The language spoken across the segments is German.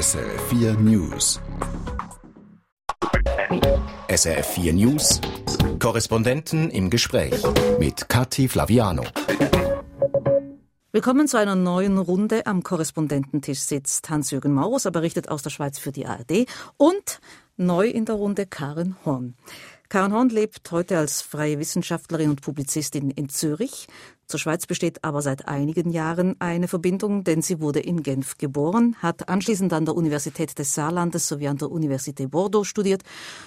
SRF4 News. SRF4 News. Korrespondenten im Gespräch mit Kathi Flaviano. Willkommen zu einer neuen Runde. Am Korrespondententisch sitzt Hans-Jürgen Maurus, er berichtet aus der Schweiz für die ARD. Und neu in der Runde Karen Horn. Karen Horn lebt heute als freie Wissenschaftlerin und Publizistin in Zürich. Zur Schweiz besteht aber seit einigen Jahren eine Verbindung, denn sie wurde in Genf geboren, hat anschließend an der Universität des Saarlandes sowie an der Universität Bordeaux studiert,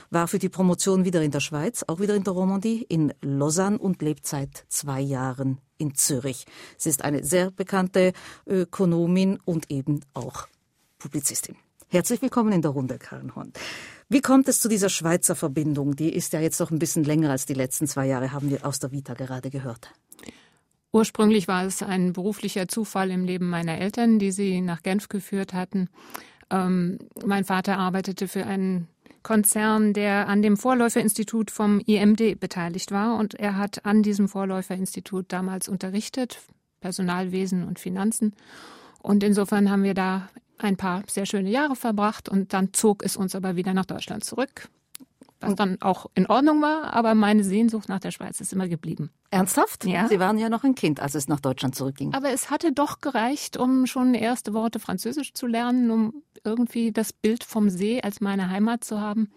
war für die Promotion wieder in der Schweiz, auch wieder in der Romandie, in Lausanne und lebt seit zwei Jahren in Zürich. Sie ist eine sehr bekannte Ökonomin und eben auch Publizistin. Herzlich willkommen in der Runde, Karen Horn. Wie kommt es zu dieser Schweizer Verbindung? Die ist ja jetzt noch ein bisschen länger als die letzten zwei Jahre, haben wir aus der Vita gerade gehört. Ursprünglich war es ein beruflicher Zufall im Leben meiner Eltern, die sie nach Genf geführt hatten. Ähm, mein Vater arbeitete für einen Konzern, der an dem Vorläuferinstitut vom IMD beteiligt war. Und er hat an diesem Vorläuferinstitut damals unterrichtet, Personalwesen und Finanzen. Und insofern haben wir da ein paar sehr schöne Jahre verbracht und dann zog es uns aber wieder nach Deutschland zurück was dann auch in Ordnung war, aber meine Sehnsucht nach der Schweiz ist immer geblieben. Ernsthaft? Ja. Sie waren ja noch ein Kind, als es nach Deutschland zurückging. Aber es hatte doch gereicht, um schon erste Worte Französisch zu lernen, um irgendwie das Bild vom See als meine Heimat zu haben.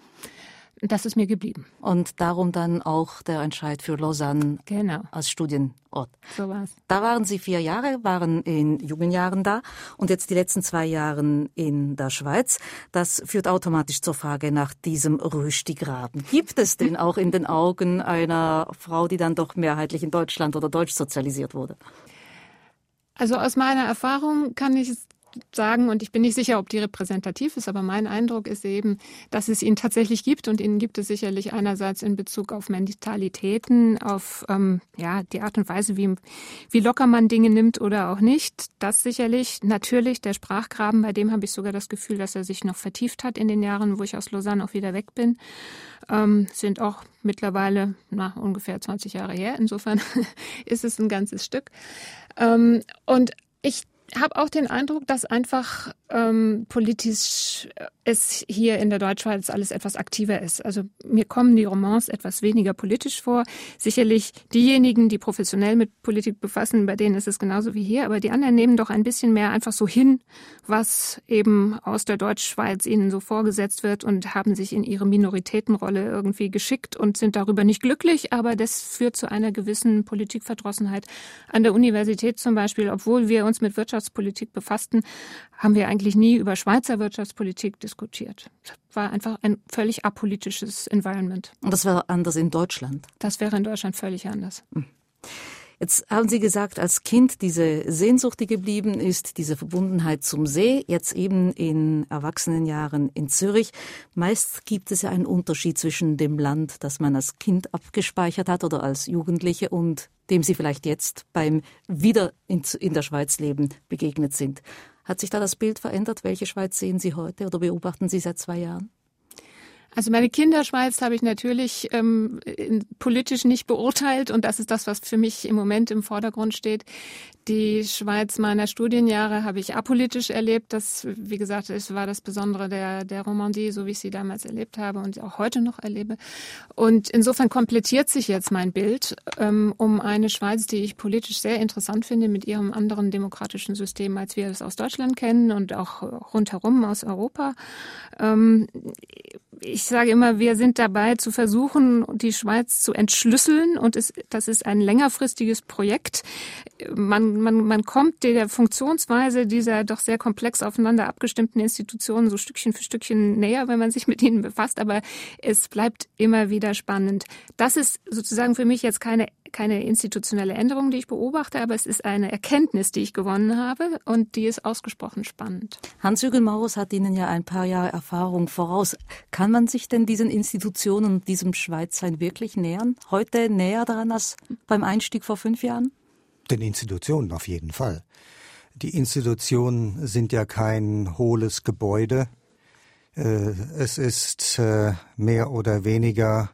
Das ist mir geblieben. Und darum dann auch der Entscheid für Lausanne genau. als Studienort. So war's. Da waren Sie vier Jahre, waren in Jugendjahren da und jetzt die letzten zwei Jahre in der Schweiz. Das führt automatisch zur Frage nach diesem Röstigraben. Gibt es den auch in den Augen einer Frau, die dann doch mehrheitlich in Deutschland oder deutsch sozialisiert wurde? Also aus meiner Erfahrung kann ich es sagen, und ich bin nicht sicher, ob die repräsentativ ist, aber mein Eindruck ist eben, dass es ihn tatsächlich gibt und ihn gibt es sicherlich einerseits in Bezug auf Mentalitäten, auf ähm, ja die Art und Weise, wie, wie locker man Dinge nimmt oder auch nicht. Das sicherlich. Natürlich der Sprachgraben, bei dem habe ich sogar das Gefühl, dass er sich noch vertieft hat in den Jahren, wo ich aus Lausanne auch wieder weg bin. Ähm, sind auch mittlerweile na, ungefähr 20 Jahre her. Insofern ist es ein ganzes Stück. Ähm, und ich habe auch den Eindruck, dass einfach ähm, politisch es hier in der Deutschschweiz alles etwas aktiver ist. Also mir kommen die Romans etwas weniger politisch vor. Sicherlich diejenigen, die professionell mit Politik befassen, bei denen ist es genauso wie hier, aber die anderen nehmen doch ein bisschen mehr einfach so hin, was eben aus der Deutschschweiz ihnen so vorgesetzt wird und haben sich in ihre Minoritätenrolle irgendwie geschickt und sind darüber nicht glücklich, aber das führt zu einer gewissen Politikverdrossenheit. An der Universität zum Beispiel, obwohl wir uns mit Wirtschaftspolitik befassten, haben wir eigentlich nie über Schweizer Wirtschaftspolitik diskutiert. Das war einfach ein völlig apolitisches Environment. Und das wäre anders in Deutschland? Das wäre in Deutschland völlig anders. Jetzt haben Sie gesagt, als Kind diese Sehnsucht, die geblieben ist, diese Verbundenheit zum See, jetzt eben in Erwachsenenjahren in Zürich. Meist gibt es ja einen Unterschied zwischen dem Land, das man als Kind abgespeichert hat oder als Jugendliche und dem Sie vielleicht jetzt beim Wieder in, der Schweiz leben begegnet sind. Hat sich da das Bild verändert? Welche Schweiz sehen Sie heute oder beobachten Sie seit zwei Jahren? Also meine Kinderschweiz habe ich natürlich ähm, politisch nicht beurteilt und das ist das, was für mich im Moment im Vordergrund steht. Die Schweiz meiner Studienjahre habe ich apolitisch erlebt. Das, wie gesagt, es war das Besondere der, der Romandie, so wie ich sie damals erlebt habe und auch heute noch erlebe. Und insofern komplettiert sich jetzt mein Bild ähm, um eine Schweiz, die ich politisch sehr interessant finde mit ihrem anderen demokratischen System, als wir es aus Deutschland kennen und auch rundherum aus Europa. Ähm, ich sage immer, wir sind dabei zu versuchen, die Schweiz zu entschlüsseln und es, das ist ein längerfristiges Projekt. Man, man, man kommt der Funktionsweise dieser doch sehr komplex aufeinander abgestimmten Institutionen so Stückchen für Stückchen näher, wenn man sich mit ihnen befasst, aber es bleibt immer wieder spannend. Das ist sozusagen für mich jetzt keine keine institutionelle Änderung, die ich beobachte, aber es ist eine Erkenntnis, die ich gewonnen habe und die ist ausgesprochen spannend. Hans-Jürgen Maurus hat Ihnen ja ein paar Jahre Erfahrung voraus. Kann man sich denn diesen Institutionen und diesem Schweizsein wirklich nähern? Heute näher daran als beim Einstieg vor fünf Jahren? Den Institutionen auf jeden Fall. Die Institutionen sind ja kein hohles Gebäude. Es ist mehr oder weniger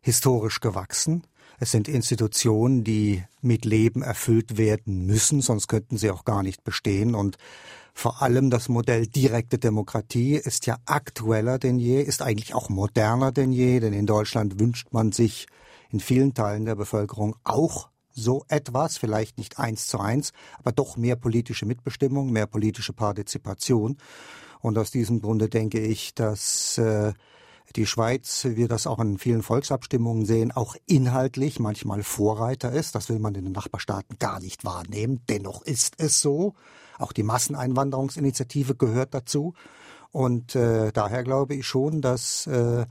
historisch gewachsen. Es sind Institutionen, die mit Leben erfüllt werden müssen, sonst könnten sie auch gar nicht bestehen. Und Vor allem das Modell direkte Demokratie ist ja aktueller denn je, ist eigentlich auch moderner denn je, denn in Deutschland wünscht man sich in vielen Teilen der Bevölkerung auch so etwas, vielleicht nicht eins zu eins, aber doch mehr politische Mitbestimmung, mehr politische Partizipation. Und aus diesem Grunde denke ich, dass äh, die Schweiz, wir das auch in vielen Volksabstimmungen sehen, auch inhaltlich manchmal Vorreiter ist. Das will man in den Nachbarstaaten gar nicht wahrnehmen. Dennoch ist es so. Auch die Masseneinwanderungsinitiative gehört dazu. Und äh, daher glaube ich schon, dass äh,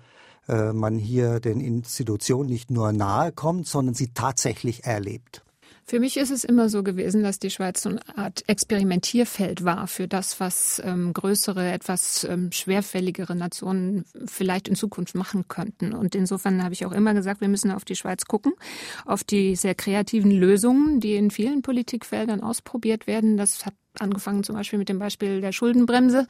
äh, man hier den Institutionen nicht nur nahe kommt, sondern sie tatsächlich erlebt. Für mich ist es immer so gewesen, dass die Schweiz so eine Art Experimentierfeld war für das, was ähm, größere, etwas ähm, schwerfälligere Nationen vielleicht in Zukunft machen könnten. Und insofern habe ich auch immer gesagt, wir müssen auf die Schweiz gucken, auf die sehr kreativen Lösungen, die in vielen Politikfeldern ausprobiert werden. Das hat angefangen zum Beispiel mit dem Beispiel der Schuldenbremse,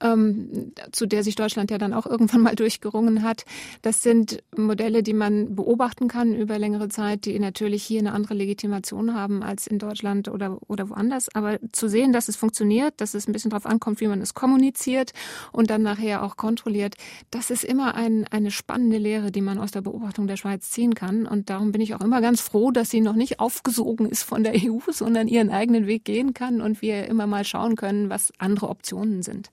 ähm, zu der sich Deutschland ja dann auch irgendwann mal durchgerungen hat. Das sind Modelle, die man beobachten kann über längere Zeit, die natürlich hier eine andere Legitimation haben als in Deutschland oder, oder woanders. Aber zu sehen, dass es funktioniert, dass es ein bisschen darauf ankommt, wie man es kommuniziert und dann nachher auch kontrolliert, das ist immer ein, eine spannende Lehre, die man aus der Beobachtung der Schweiz ziehen kann. Und darum bin ich auch immer ganz froh, dass sie noch nicht aufgesogen ist von der EU, sondern ihren eigenen Weg gehen kann und wir immer mal schauen können, was andere Optionen sind.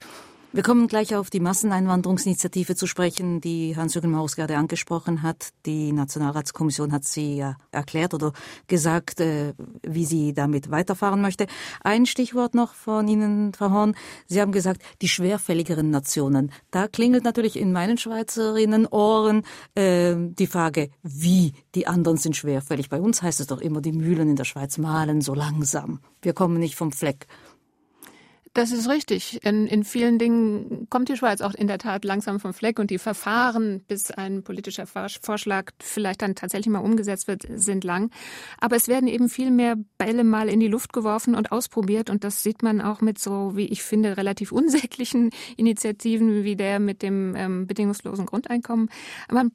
Wir kommen gleich auf die Masseneinwanderungsinitiative zu sprechen, die Hans-Jürgen Maus gerade angesprochen hat. Die Nationalratskommission hat sie ja erklärt oder gesagt, äh, wie sie damit weiterfahren möchte. Ein Stichwort noch von Ihnen, Frau Horn. Sie haben gesagt, die schwerfälligeren Nationen. Da klingelt natürlich in meinen Schweizerinnen Ohren äh, die Frage, wie die anderen sind schwerfällig. Bei uns heißt es doch immer, die Mühlen in der Schweiz malen so langsam. Wir kommen nicht vom Fleck. Das ist richtig. In, in vielen Dingen kommt die Schweiz auch in der Tat langsam vom Fleck und die Verfahren, bis ein politischer Vorschlag vielleicht dann tatsächlich mal umgesetzt wird, sind lang. Aber es werden eben viel mehr Bälle mal in die Luft geworfen und ausprobiert und das sieht man auch mit so, wie ich finde, relativ unsäglichen Initiativen wie der mit dem ähm, bedingungslosen Grundeinkommen. Man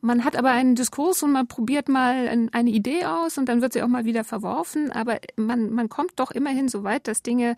man hat aber einen Diskurs und man probiert mal eine Idee aus und dann wird sie auch mal wieder verworfen. Aber man, man kommt doch immerhin so weit, dass Dinge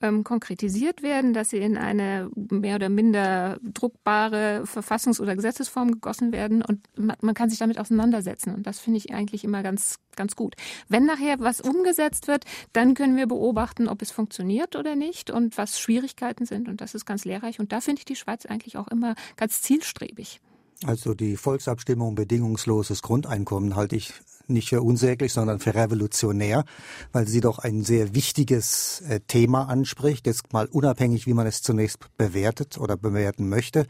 ähm, konkretisiert werden, dass sie in eine mehr oder minder druckbare Verfassungs- oder Gesetzesform gegossen werden und man, man kann sich damit auseinandersetzen. Und das finde ich eigentlich immer ganz, ganz gut. Wenn nachher was umgesetzt wird, dann können wir beobachten, ob es funktioniert oder nicht und was Schwierigkeiten sind. Und das ist ganz lehrreich. Und da finde ich die Schweiz eigentlich auch immer ganz zielstrebig. Also die Volksabstimmung bedingungsloses Grundeinkommen halte ich nicht für unsäglich, sondern für revolutionär, weil sie doch ein sehr wichtiges äh, Thema anspricht, jetzt mal unabhängig, wie man es zunächst bewertet oder bewerten möchte.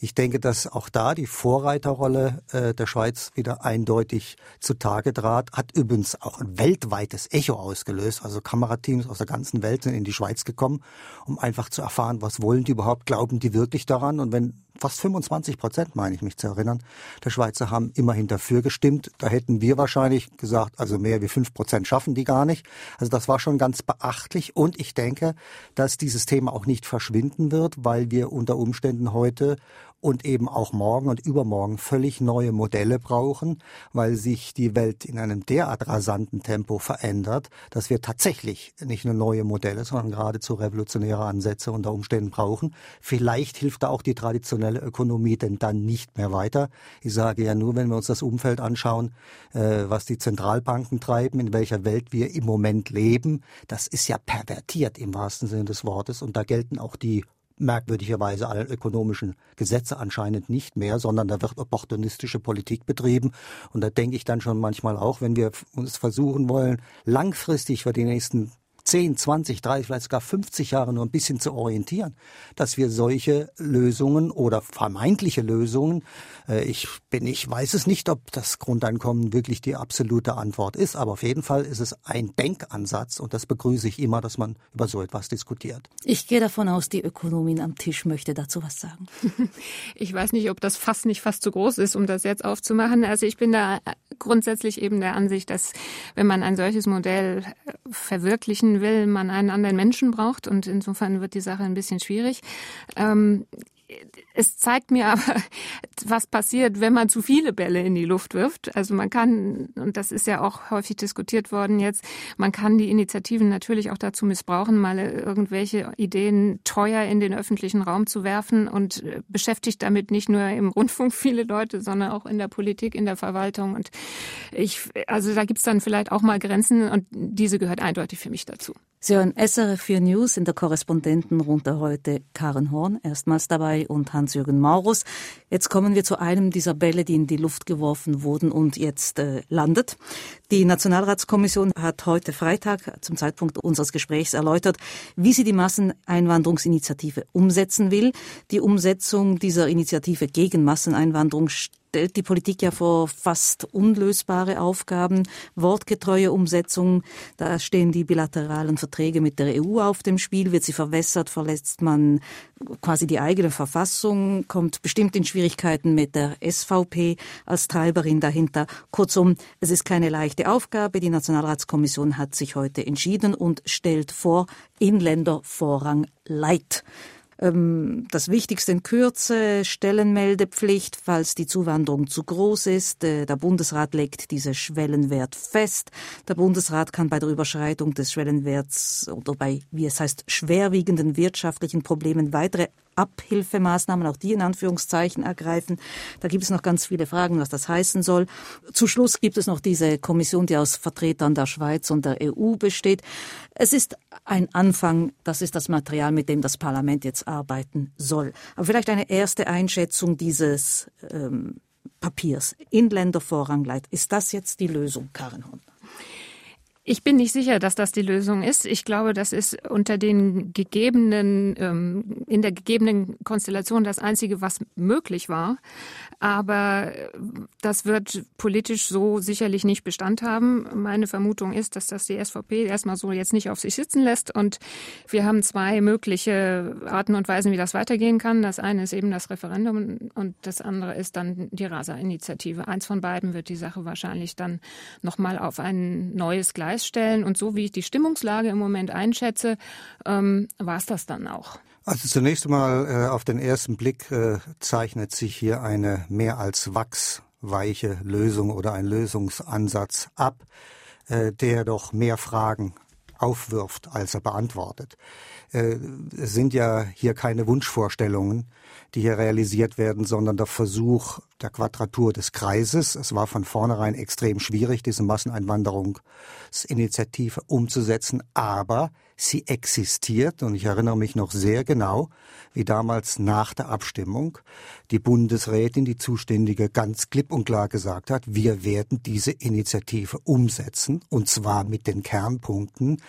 Ich denke, dass auch da die Vorreiterrolle äh, der Schweiz wieder eindeutig zutage trat, hat übrigens auch ein weltweites Echo ausgelöst. Also Kamerateams aus der ganzen Welt sind in die Schweiz gekommen, um einfach zu erfahren, was wollen die überhaupt, glauben die wirklich daran? Und wenn fast 25 Prozent, meine ich mich zu erinnern, der Schweizer haben immerhin dafür gestimmt. Da hätten wir wahrscheinlich gesagt, also mehr wie fünf Prozent schaffen die gar nicht. Also das war schon ganz beachtlich. Und ich denke, dass dieses Thema auch nicht verschwinden wird, weil wir unter Umständen heute und eben auch morgen und übermorgen völlig neue Modelle brauchen, weil sich die Welt in einem derart rasanten Tempo verändert, dass wir tatsächlich nicht nur neue Modelle, sondern geradezu revolutionäre Ansätze unter Umständen brauchen. Vielleicht hilft da auch die traditionelle Ökonomie denn dann nicht mehr weiter. Ich sage ja nur, wenn wir uns das Umfeld anschauen, äh, was die Zentralbanken treiben, in welcher Welt wir im Moment leben, das ist ja pervertiert im wahrsten Sinne des Wortes und da gelten auch die merkwürdigerweise alle ökonomischen Gesetze anscheinend nicht mehr, sondern da wird opportunistische Politik betrieben. Und da denke ich dann schon manchmal auch, wenn wir uns versuchen wollen, langfristig für die nächsten 10, 20, 30, vielleicht sogar 50 Jahre nur ein bisschen zu orientieren, dass wir solche Lösungen oder vermeintliche Lösungen, äh, ich bin, ich weiß es nicht, ob das Grundeinkommen wirklich die absolute Antwort ist, aber auf jeden Fall ist es ein Denkansatz und das begrüße ich immer, dass man über so etwas diskutiert. Ich gehe davon aus, die Ökonomin am Tisch möchte dazu was sagen. Ich weiß nicht, ob das Fass nicht fast zu groß ist, um das jetzt aufzumachen. Also ich bin da grundsätzlich eben der Ansicht, dass wenn man ein solches Modell verwirklichen will, man einen anderen Menschen braucht und insofern wird die Sache ein bisschen schwierig. Ähm, es zeigt mir aber, was passiert, wenn man zu viele Bälle in die Luft wirft. Also man kann, und das ist ja auch häufig diskutiert worden jetzt, man kann die Initiativen natürlich auch dazu missbrauchen, mal irgendwelche Ideen teuer in den öffentlichen Raum zu werfen und äh, beschäftigt damit nicht nur im Rundfunk viele Leute, sondern auch in der Politik, in der Verwaltung. Und ich, also da gibt's dann vielleicht auch mal Grenzen und diese gehört eindeutig für mich dazu. Sie hören SRF 4 News in der Korrespondentenrunde heute Karen Horn erstmals dabei und Hans-Jürgen Maurus. Jetzt kommen wir zu einem dieser Bälle, die in die Luft geworfen wurden und jetzt äh, landet. Die Nationalratskommission hat heute Freitag zum Zeitpunkt unseres Gesprächs erläutert, wie sie die Masseneinwanderungsinitiative umsetzen will. Die Umsetzung dieser Initiative gegen Masseneinwanderung die Politik ja vor fast unlösbare Aufgaben, wortgetreue Umsetzung. Da stehen die bilateralen Verträge mit der EU auf dem Spiel. Wird sie verwässert, verletzt man quasi die eigene Verfassung, kommt bestimmt in Schwierigkeiten mit der SVP als Treiberin dahinter. Kurzum, es ist keine leichte Aufgabe. Die Nationalratskommission hat sich heute entschieden und stellt vor, Inländervorrang Light. Ähm, das Wichtigste in Kürze, Stellenmeldepflicht, falls die Zuwanderung zu groß ist. Äh, der Bundesrat legt diese Schwellenwert fest. Der Bundesrat kann bei der Überschreitung des Schwellenwerts oder bei, wie es heißt, schwerwiegenden wirtschaftlichen Problemen weitere Abhilfemaßnahmen, auch die in Anführungszeichen ergreifen. Da gibt es noch ganz viele Fragen, was das heißen soll. Zu Schluss gibt es noch diese Kommission, die aus Vertretern der Schweiz und der EU besteht. Es ist ein Anfang, das ist das Material, mit dem das Parlament jetzt arbeiten soll. Aber vielleicht eine erste Einschätzung dieses ähm, Papiers. Inländervorrangleit. Ist das jetzt die Lösung, Karin Horn? Ich bin nicht sicher, dass das die Lösung ist. Ich glaube, das ist unter den gegebenen, ähm, in der gegebenen Konstellation das Einzige, was möglich war. Aber das wird politisch so sicherlich nicht Bestand haben. Meine Vermutung ist, dass das die SVP erstmal so jetzt nicht auf sich sitzen lässt. Und wir haben zwei mögliche Arten und Weisen, wie das weitergehen kann. Das eine ist eben das Referendum und das andere ist dann die Rasa-Initiative. Eins von beiden wird die Sache wahrscheinlich dann nochmal auf ein neues Gleis stellen. Und so wie ich die Stimmungslage im Moment einschätze, ähm, war es das dann auch. Also zunächst einmal äh, auf den ersten Blick äh, zeichnet sich hier eine mehr als wachsweiche Lösung oder ein Lösungsansatz ab, äh, der doch mehr Fragen aufwirft, als er beantwortet. Äh, es sind ja hier keine Wunschvorstellungen, die hier realisiert werden, sondern der Versuch der Quadratur des Kreises. Es war von vornherein extrem schwierig, diese Masseneinwanderungsinitiative umzusetzen, aber sie existiert und ich erinnere mich noch sehr genau, wie damals nach der Abstimmung die Bundesrätin, die Zuständige, ganz klipp und klar gesagt hat, wir werden diese Initiative umsetzen und zwar mit den Kernpunkten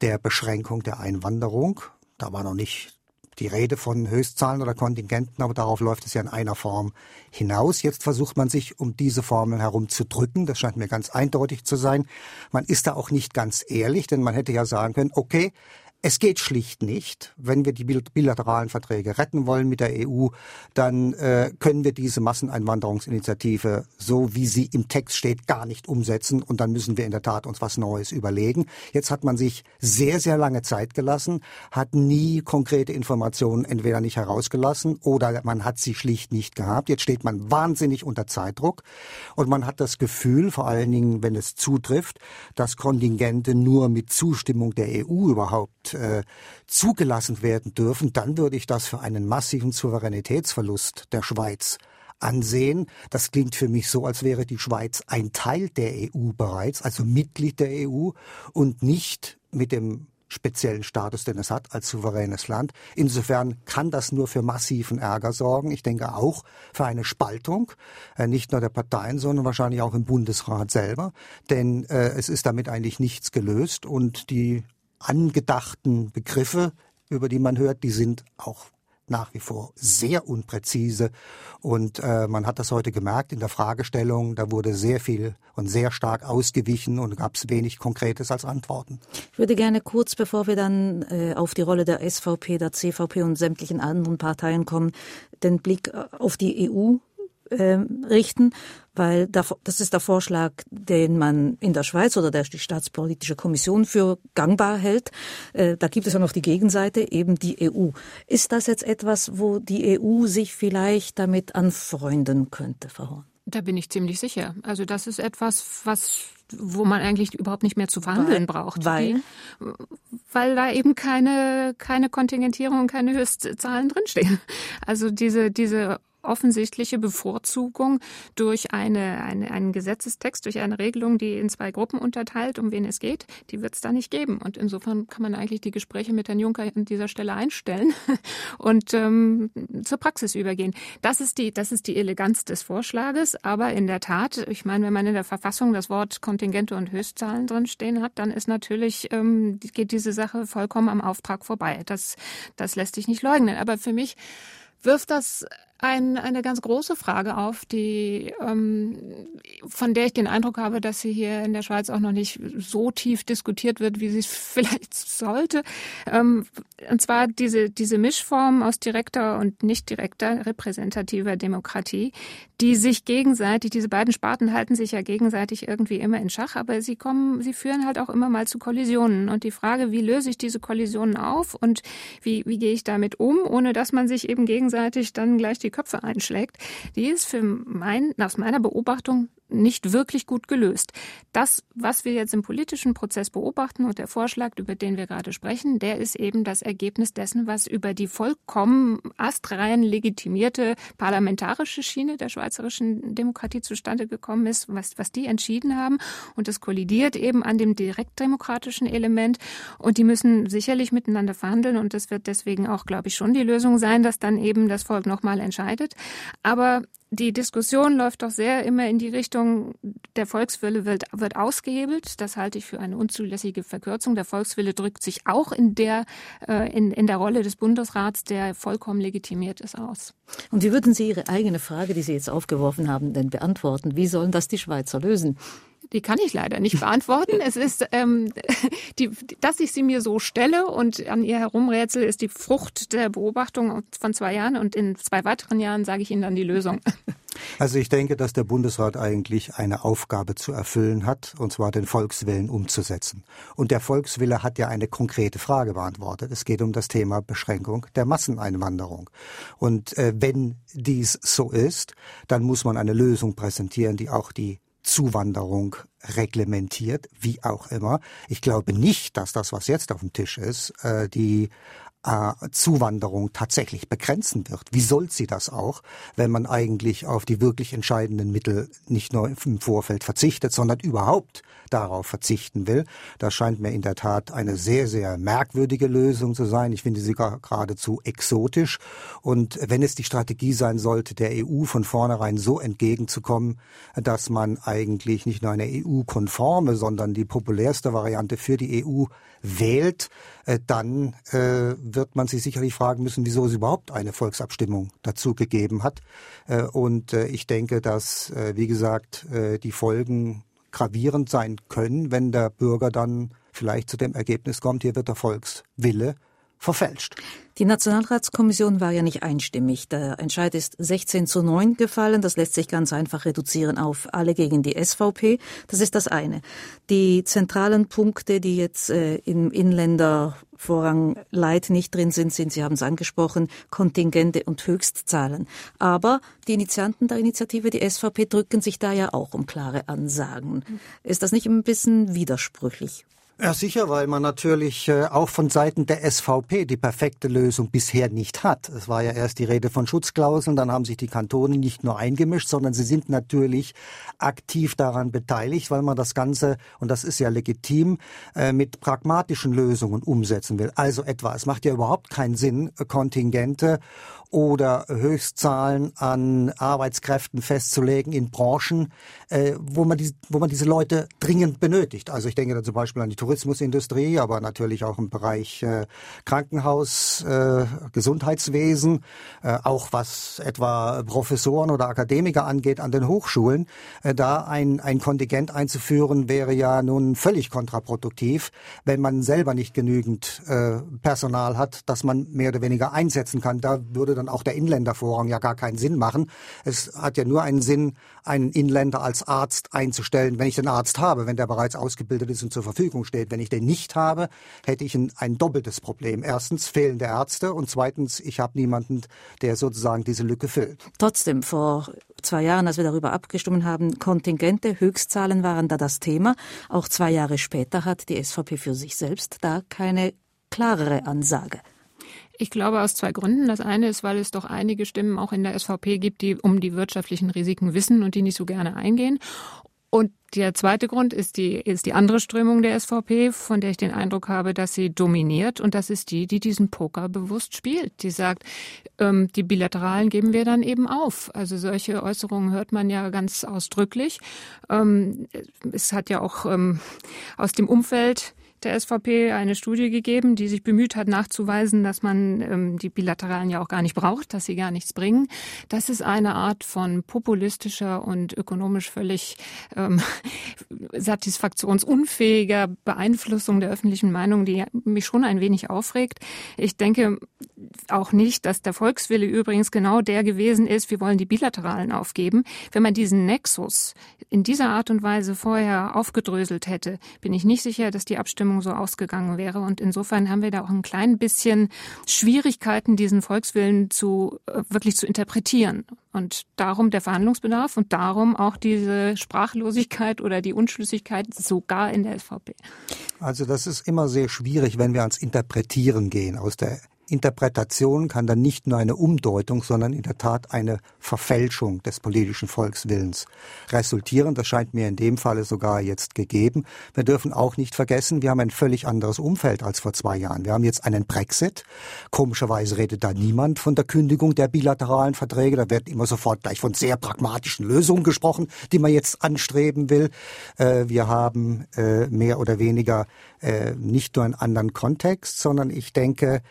der Beschränkung der Einwanderung. Da war noch nicht die Rede von Höchstzahlen oder Kontingenten, aber darauf läuft es ja in einer Form hinaus. Jetzt versucht man sich um diese Formel herum zu drücken. Das scheint mir ganz eindeutig zu sein. Man ist da auch nicht ganz ehrlich, denn man hätte ja sagen können, okay, es geht schlicht nicht. Wenn wir die bilateralen Verträge retten wollen mit der EU, dann äh, können wir diese Masseneinwanderungsinitiative, so wie sie im Text steht, gar nicht umsetzen. Und dann müssen wir in der Tat uns was Neues überlegen. Jetzt hat man sich sehr, sehr lange Zeit gelassen, hat nie konkrete Informationen entweder nicht herausgelassen oder man hat sie schlicht nicht gehabt. Jetzt steht man wahnsinnig unter Zeitdruck und man hat das Gefühl, vor allen Dingen, wenn es zutrifft, dass Kontingente nur mit Zustimmung der EU überhaupt äh, zugelassen werden dürfen, dann würde ich das für einen massiven Souveränitätsverlust der Schweiz ansehen. Das klingt für mich so, als wäre die Schweiz ein Teil der EU bereits, also Mitglied der EU und nicht mit dem speziellen Status, den es hat als souveränes Land. Insofern kann das nur für massiven Ärger sorgen. Ich denke auch für eine Spaltung, äh, nicht nur der Parteien, sondern wahrscheinlich auch im Bundesrat selber. Denn äh, es ist damit eigentlich nichts gelöst und die angedachten Begriffe, über die man hört, die sind auch nach wie vor sehr unpräzise. Und äh, man hat das heute gemerkt in der Fragestellung. Da wurde sehr viel und sehr stark ausgewichen und gab es wenig Konkretes als Antworten. Ich würde gerne kurz, bevor wir dann äh, auf die Rolle der SVP, der CVP und sämtlichen anderen Parteien kommen, den Blick äh, auf die EU äh, richten, weil das ist der Vorschlag, den man in der Schweiz oder der die Staatspolitische Kommission für gangbar hält. Äh, da gibt es ja noch die Gegenseite, eben die EU. Ist das jetzt etwas, wo die EU sich vielleicht damit anfreunden könnte, Frau Horn? Da bin ich ziemlich sicher. Also das ist etwas, was wo man eigentlich überhaupt nicht mehr zu verhandeln weil, braucht. Weil? Die, weil da eben keine, keine Kontingentierung, keine Höchstzahlen drinstehen. Also diese, diese offensichtliche Bevorzugung durch eine, eine, einen Gesetzestext, durch eine Regelung, die in zwei Gruppen unterteilt, um wen es geht, die wird es da nicht geben. Und insofern kann man eigentlich die Gespräche mit Herrn Juncker an dieser Stelle einstellen und ähm, zur Praxis übergehen. Das ist die, das ist die Eleganz des Vorschlages. Aber in der Tat, ich meine, wenn man in der Verfassung das Wort Kontingente und Höchstzahlen drinstehen hat, dann ist natürlich, ähm, geht diese Sache vollkommen am Auftrag vorbei. Das, das lässt sich nicht leugnen. Aber für mich wirft das ein, eine ganz große Frage auf, die ähm, von der ich den Eindruck habe, dass sie hier in der Schweiz auch noch nicht so tief diskutiert wird, wie sie vielleicht sollte. Ähm, und zwar diese diese Mischform aus direkter und nicht direkter repräsentativer Demokratie, die sich gegenseitig, diese beiden Sparten halten sich ja gegenseitig irgendwie immer in Schach, aber sie kommen, sie führen halt auch immer mal zu Kollisionen. Und die Frage, wie löse ich diese Kollisionen auf und wie wie gehe ich damit um, ohne dass man sich eben gegenseitig dann gleich die die Köpfe einschlägt, die ist für mein, nach meiner Beobachtung nicht wirklich gut gelöst. Das, was wir jetzt im politischen Prozess beobachten und der Vorschlag, über den wir gerade sprechen, der ist eben das Ergebnis dessen, was über die vollkommen astrein legitimierte parlamentarische Schiene der schweizerischen Demokratie zustande gekommen ist, was, was die entschieden haben. Und das kollidiert eben an dem direktdemokratischen Element. Und die müssen sicherlich miteinander verhandeln. Und das wird deswegen auch, glaube ich, schon die Lösung sein, dass dann eben das Volk nochmal entscheidet. Aber die Diskussion läuft doch sehr immer in die Richtung, der Volkswille wird, wird ausgehebelt. Das halte ich für eine unzulässige Verkürzung. Der Volkswille drückt sich auch in der, äh, in, in der Rolle des Bundesrats, der vollkommen legitimiert ist, aus. Und wie würden Sie Ihre eigene Frage, die Sie jetzt aufgeworfen haben, denn beantworten? Wie sollen das die Schweizer lösen? Die kann ich leider nicht beantworten. es ist, ähm, die, dass ich sie mir so stelle und an ihr herumrätsel, ist die Frucht der Beobachtung von zwei Jahren und in zwei weiteren Jahren sage ich Ihnen dann die Lösung. Also ich denke, dass der Bundesrat eigentlich eine Aufgabe zu erfüllen hat, und zwar den Volkswillen umzusetzen. Und der Volkswille hat ja eine konkrete Frage beantwortet. Es geht um das Thema Beschränkung der Masseneinwanderung. Und äh, wenn dies so ist, dann muss man eine Lösung präsentieren, die auch die Zuwanderung reglementiert, wie auch immer. Ich glaube nicht, dass das, was jetzt auf dem Tisch ist, äh, die Zuwanderung tatsächlich begrenzen wird. Wie soll sie das auch, wenn man eigentlich auf die wirklich entscheidenden Mittel nicht nur im Vorfeld verzichtet, sondern überhaupt darauf verzichten will? Das scheint mir in der Tat eine sehr, sehr merkwürdige Lösung zu sein. Ich finde sie geradezu exotisch. Und wenn es die Strategie sein sollte, der EU von vornherein so entgegenzukommen, dass man eigentlich nicht nur eine EU-konforme, sondern die populärste Variante für die EU wählt, äh, dann äh, wird man sich sicherlich fragen müssen, wieso es überhaupt eine Volksabstimmung dazu gegeben hat. Äh, und äh, ich denke, dass, äh, wie gesagt, äh, die Folgen gravierend sein können, wenn der Bürger dann vielleicht zu dem Ergebnis kommt, hier wird der Volkswille verfälscht. Die Nationalratskommission war ja nicht einstimmig. Der Entscheid ist 16 zu 9 gefallen. Das lässt sich ganz einfach reduzieren auf alle gegen die SVP. Das ist das eine. Die zentralen Punkte, die jetzt äh, im Inländervorrang Leid nicht drin sind, sind, Sie haben es angesprochen, Kontingente und Höchstzahlen. Aber die Initianten der Initiative, die SVP, drücken sich da ja auch um klare Ansagen. Ist das nicht ein bisschen widersprüchlich? Ja, sicher, weil man natürlich äh, auch von Seiten der SVP die perfekte Lösung bisher nicht hat. Es war ja erst die Rede von Schutzklauseln, dann haben sich die Kantone nicht nur eingemischt, sondern sie sind natürlich aktiv daran beteiligt, weil man das Ganze, und das ist ja legitim, äh, mit pragmatischen Lösungen umsetzen will. Also etwa, es macht ja überhaupt keinen Sinn, Kontingente oder Höchstzahlen an Arbeitskräften festzulegen in Branchen, äh, wo, man die, wo man diese Leute dringend benötigt. Also ich denke da zum Beispiel an die Tourismusindustrie, aber natürlich auch im Bereich äh, Krankenhaus, äh, Gesundheitswesen, äh, auch was etwa Professoren oder Akademiker angeht an den Hochschulen. Äh, da ein, ein Kontingent einzuführen, wäre ja nun völlig kontraproduktiv, wenn man selber nicht genügend äh, Personal hat, das man mehr oder weniger einsetzen kann. Da würde dann auch der Inländervorrang ja gar keinen Sinn machen. Es hat ja nur einen Sinn, einen Inländer als Arzt einzustellen, wenn ich den Arzt habe, wenn der bereits ausgebildet ist und zur Verfügung steht. Wenn ich den nicht habe, hätte ich ein, ein doppeltes Problem. Erstens fehlende Ärzte und zweitens, ich habe niemanden, der sozusagen diese Lücke füllt. Trotzdem, vor zwei Jahren, als wir darüber abgestimmt haben, Kontingente, Höchstzahlen waren da das Thema. Auch zwei Jahre später hat die SVP für sich selbst da keine klarere Ansage. Ich glaube aus zwei Gründen. Das eine ist, weil es doch einige Stimmen auch in der SVP gibt, die um die wirtschaftlichen Risiken wissen und die nicht so gerne eingehen. Und der zweite Grund ist die, ist die andere Strömung der SVP, von der ich den Eindruck habe, dass sie dominiert. Und das ist die, die diesen Poker bewusst spielt. Die sagt, ähm, die Bilateralen geben wir dann eben auf. Also solche Äußerungen hört man ja ganz ausdrücklich. Ähm, es hat ja auch ähm, aus dem Umfeld der SVP eine Studie gegeben, die sich bemüht hat, nachzuweisen, dass man ähm, die Bilateralen ja auch gar nicht braucht, dass sie gar nichts bringen. Das ist eine Art von populistischer und ökonomisch völlig ähm, satisfaktionsunfähiger Beeinflussung der öffentlichen Meinung, die mich schon ein wenig aufregt. Ich denke auch nicht, dass der Volkswille übrigens genau der gewesen ist, wir wollen die Bilateralen aufgeben. Wenn man diesen Nexus in dieser Art und Weise vorher aufgedröselt hätte, bin ich nicht sicher, dass die Abstimmung Abstimmung so ausgegangen wäre. Und insofern haben wir da auch ein klein bisschen Schwierigkeiten, diesen Volkswillen zu äh, wirklich zu interpretieren. Und darum der Verhandlungsbedarf und darum auch diese Sprachlosigkeit oder die Unschlüssigkeit sogar in der SVP. Also das ist immer sehr schwierig, wenn wir ans Interpretieren gehen aus der Interpretation kann dann nicht nur eine Umdeutung, sondern in der Tat eine Verfälschung des politischen Volkswillens resultieren. Das scheint mir in dem Falle sogar jetzt gegeben. Wir dürfen auch nicht vergessen, wir haben ein völlig anderes Umfeld als vor zwei Jahren. Wir haben jetzt einen Brexit. Komischerweise redet da niemand von der Kündigung der bilateralen Verträge. Da wird immer sofort gleich von sehr pragmatischen Lösungen gesprochen, die man jetzt anstreben will. Äh, wir haben äh, mehr oder weniger äh, nicht nur einen anderen Kontext, sondern ich denke,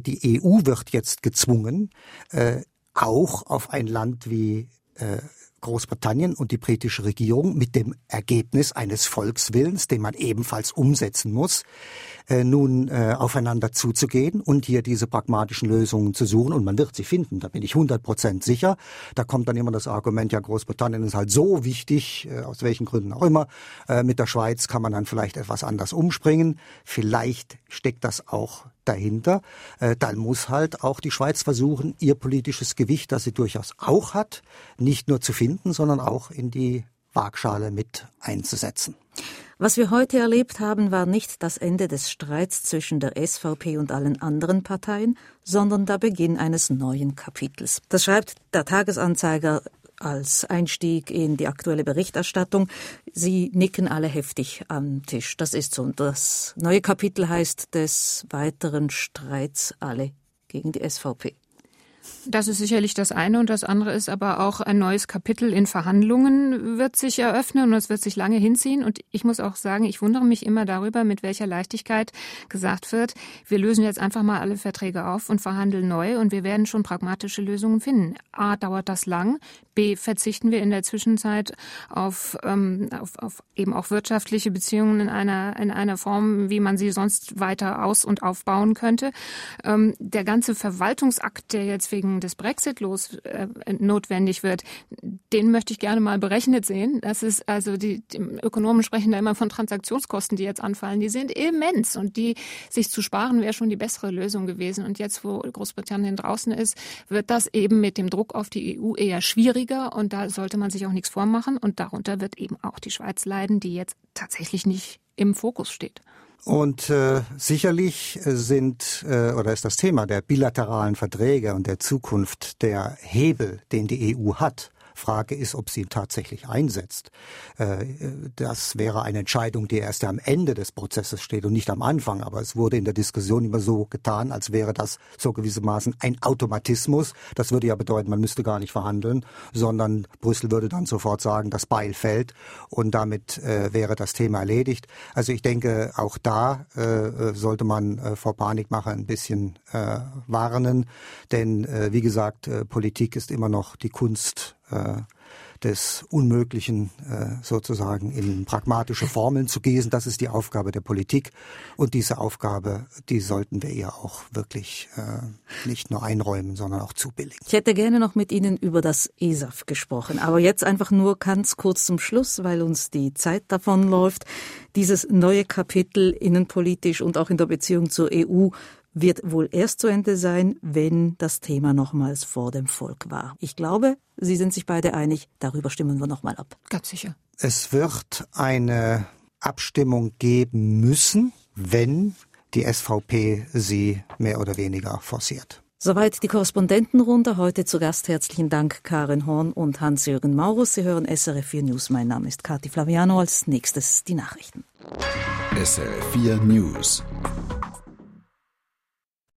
die EU wird jetzt gezwungen, äh, auch auf ein Land wie äh, Großbritannien und die britische Regierung mit dem Ergebnis eines Volkswillens, den man ebenfalls umsetzen muss, äh, nun äh, aufeinander zuzugehen und hier diese pragmatischen Lösungen zu suchen. Und man wird sie finden, da bin ich 100 Prozent sicher. Da kommt dann immer das Argument, ja, Großbritannien ist halt so wichtig, äh, aus welchen Gründen auch immer. Äh, mit der Schweiz kann man dann vielleicht etwas anders umspringen. Vielleicht steckt das auch dahinter. Äh, dann muss halt auch die Schweiz versuchen, ihr politisches Gewicht, das sie durchaus auch hat, nicht nur zu finden, sondern auch in die Waagschale mit einzusetzen. Was wir heute erlebt haben, war nicht das Ende des Streits zwischen der SVP und allen anderen Parteien, sondern der Beginn eines neuen Kapitels. Das schreibt der Tagesanzeiger als Einstieg in die aktuelle Berichterstattung. Sie nicken alle heftig am Tisch. Das ist so. Und das neue Kapitel heißt des weiteren Streits alle gegen die SVP. Das ist sicherlich das eine und das andere ist aber auch ein neues Kapitel in Verhandlungen wird sich eröffnen und es wird sich lange hinziehen und ich muss auch sagen, ich wundere mich immer darüber, mit welcher Leichtigkeit gesagt wird, wir lösen jetzt einfach mal alle Verträge auf und verhandeln neu und wir werden schon pragmatische Lösungen finden. A, dauert das lang, B, verzichten wir in der Zwischenzeit auf, ähm, auf, auf eben auch wirtschaftliche Beziehungen in einer, in einer Form, wie man sie sonst weiter aus- und aufbauen könnte. Ähm, der ganze Verwaltungsakt, der jetzt wegen des Brexit los äh, notwendig wird, den möchte ich gerne mal berechnet sehen. Das ist also die, die Ökonomen sprechen da immer von Transaktionskosten, die jetzt anfallen. Die sind immens und die sich zu sparen wäre schon die bessere Lösung gewesen. Und jetzt, wo Großbritannien draußen ist, wird das eben mit dem Druck auf die EU eher schwieriger und da sollte man sich auch nichts vormachen. Und darunter wird eben auch die Schweiz leiden, die jetzt tatsächlich nicht im Fokus steht. Und äh, sicherlich sind äh, oder ist das Thema der bilateralen Verträge und der Zukunft der Hebel, den die EU hat, Frage ist, ob sie ihn tatsächlich einsetzt. Äh, das wäre eine Entscheidung, die erst am Ende des Prozesses steht und nicht am Anfang. Aber es wurde in der Diskussion immer so getan, als wäre das so gewissermaßen ein Automatismus. Das würde ja bedeuten, man müsste gar nicht verhandeln, sondern Brüssel würde dann sofort sagen, das Beil fällt und damit äh, wäre das Thema erledigt. Also ich denke, auch da äh, sollte man äh, vor Panikmache ein bisschen warnen, denn wie gesagt, Politik ist immer noch die Kunst des Unmöglichen äh, sozusagen in pragmatische Formeln zu gießen. Das ist die Aufgabe der Politik. Und diese Aufgabe, die sollten wir ihr auch wirklich äh, nicht nur einräumen, sondern auch zubilligen. Ich hätte gerne noch mit Ihnen über das ESAF gesprochen, aber jetzt einfach nur ganz kurz zum Schluss, weil uns die Zeit davonläuft. Dieses neue Kapitel innenpolitisch und auch in der Beziehung zur EU wird wohl erst zu Ende sein, wenn das Thema nochmals vor dem Volk war. Ich glaube, Sie sind sich beide einig, darüber stimmen wir nochmal ab. Ganz sicher. Es wird eine Abstimmung geben müssen, wenn die SVP sie mehr oder weniger forciert. Soweit die Korrespondentenrunde. Heute zu Gast herzlichen Dank Karin Horn und Hans-Jürgen Maurus. Sie hören SRF 4 News. Mein Name ist Kathi Flaviano. Als nächstes die Nachrichten. SRF 4 News.